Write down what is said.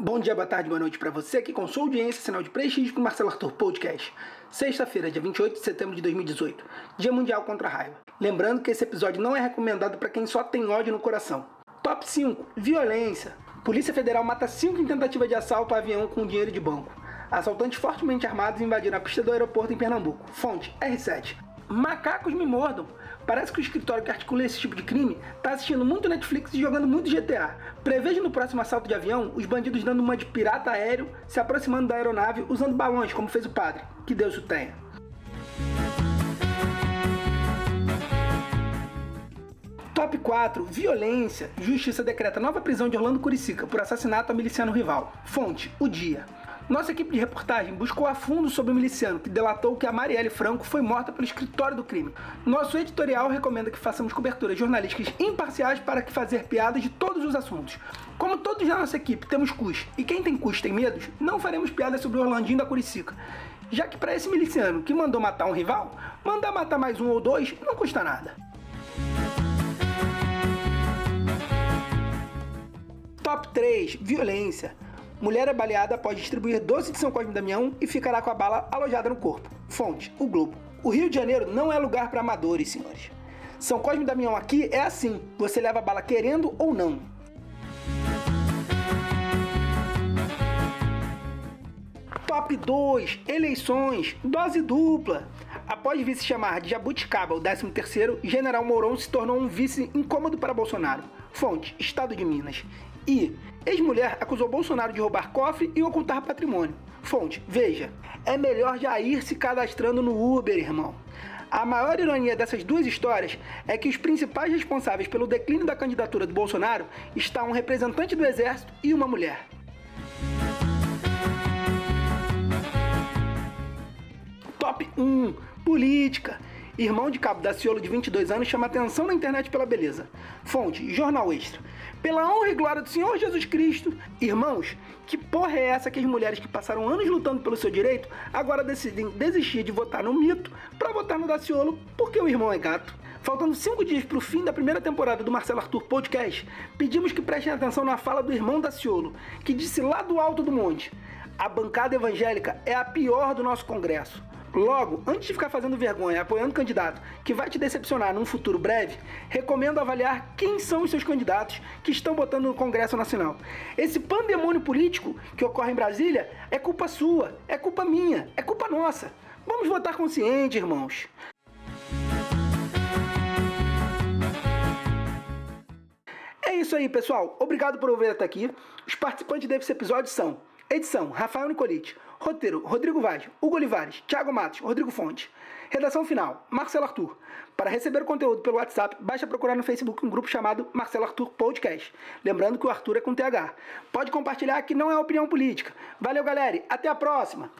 Bom dia, boa tarde, boa noite para você que com sua audiência, sinal de prestígio para o Marcelo Arthur Podcast. Sexta-feira, dia 28 de setembro de 2018, Dia Mundial contra a Raiva. Lembrando que esse episódio não é recomendado para quem só tem ódio no coração. Top 5: Violência. Polícia Federal mata 5 em tentativa de assalto a avião com dinheiro de banco. Assaltantes fortemente armados invadiram a pista do aeroporto em Pernambuco. Fonte: R7. Macacos me mordam. Parece que o escritório que articula esse tipo de crime tá assistindo muito Netflix e jogando muito GTA. Prevejo no próximo assalto de avião os bandidos dando uma de pirata aéreo, se aproximando da aeronave usando balões, como fez o padre. Que Deus o tenha. Top 4. Violência. Justiça decreta nova prisão de Orlando Curicica por assassinato a miliciano rival. Fonte: O Dia. Nossa equipe de reportagem buscou a fundo sobre o miliciano que delatou que a Marielle Franco foi morta pelo escritório do crime. Nosso editorial recomenda que façamos coberturas jornalísticas imparciais para que fazer piadas de todos os assuntos. Como todos na nossa equipe temos cus e quem tem cus tem medos, não faremos piadas sobre o Orlandinho da Curicica. Já que para esse miliciano que mandou matar um rival, mandar matar mais um ou dois não custa nada. Top 3: Violência. Mulher é baleada após distribuir doce de São Cosme e Damião e ficará com a bala alojada no corpo. Fonte: O Globo. O Rio de Janeiro não é lugar para amadores, senhores. São Cosme e Damião aqui é assim: você leva a bala querendo ou não. Top 2: Eleições. Dose dupla. Após vice chamar de jabuticaba o 13º, General Mourão se tornou um vice incômodo para Bolsonaro. Fonte: Estado de Minas. E ex-mulher acusou Bolsonaro de roubar cofre e ocultar patrimônio. Fonte: Veja. É melhor já ir se cadastrando no Uber, irmão. A maior ironia dessas duas histórias é que os principais responsáveis pelo declínio da candidatura do Bolsonaro estão um representante do exército e uma mulher. Top 1: Política. Irmão de Cabo Daciolo, de 22 anos, chama atenção na internet pela beleza. Fonte: Jornal Extra. Pela honra e glória do Senhor Jesus Cristo, irmãos, que porra é essa que as mulheres que passaram anos lutando pelo seu direito agora decidem desistir de votar no mito para votar no Daciolo porque o irmão é gato? Faltando cinco dias para o fim da primeira temporada do Marcelo Arthur Podcast, pedimos que prestem atenção na fala do irmão Daciolo, que disse lá do alto do monte: a bancada evangélica é a pior do nosso Congresso. Logo, antes de ficar fazendo vergonha apoiando candidato que vai te decepcionar num futuro breve, recomendo avaliar quem são os seus candidatos que estão botando no Congresso Nacional. Esse pandemônio político que ocorre em Brasília é culpa sua, é culpa minha, é culpa nossa. Vamos votar consciente, irmãos. É isso aí, pessoal. Obrigado por ouvir até aqui. Os participantes desse episódio são Edição: Rafael Nicolite. Roteiro: Rodrigo Vaz, Hugo Olivares, Thiago Matos, Rodrigo Fonte. Redação final: Marcelo Arthur. Para receber o conteúdo pelo WhatsApp, basta procurar no Facebook um grupo chamado Marcelo Arthur Podcast. Lembrando que o Arthur é com TH. Pode compartilhar que não é opinião política. Valeu, galera. Até a próxima.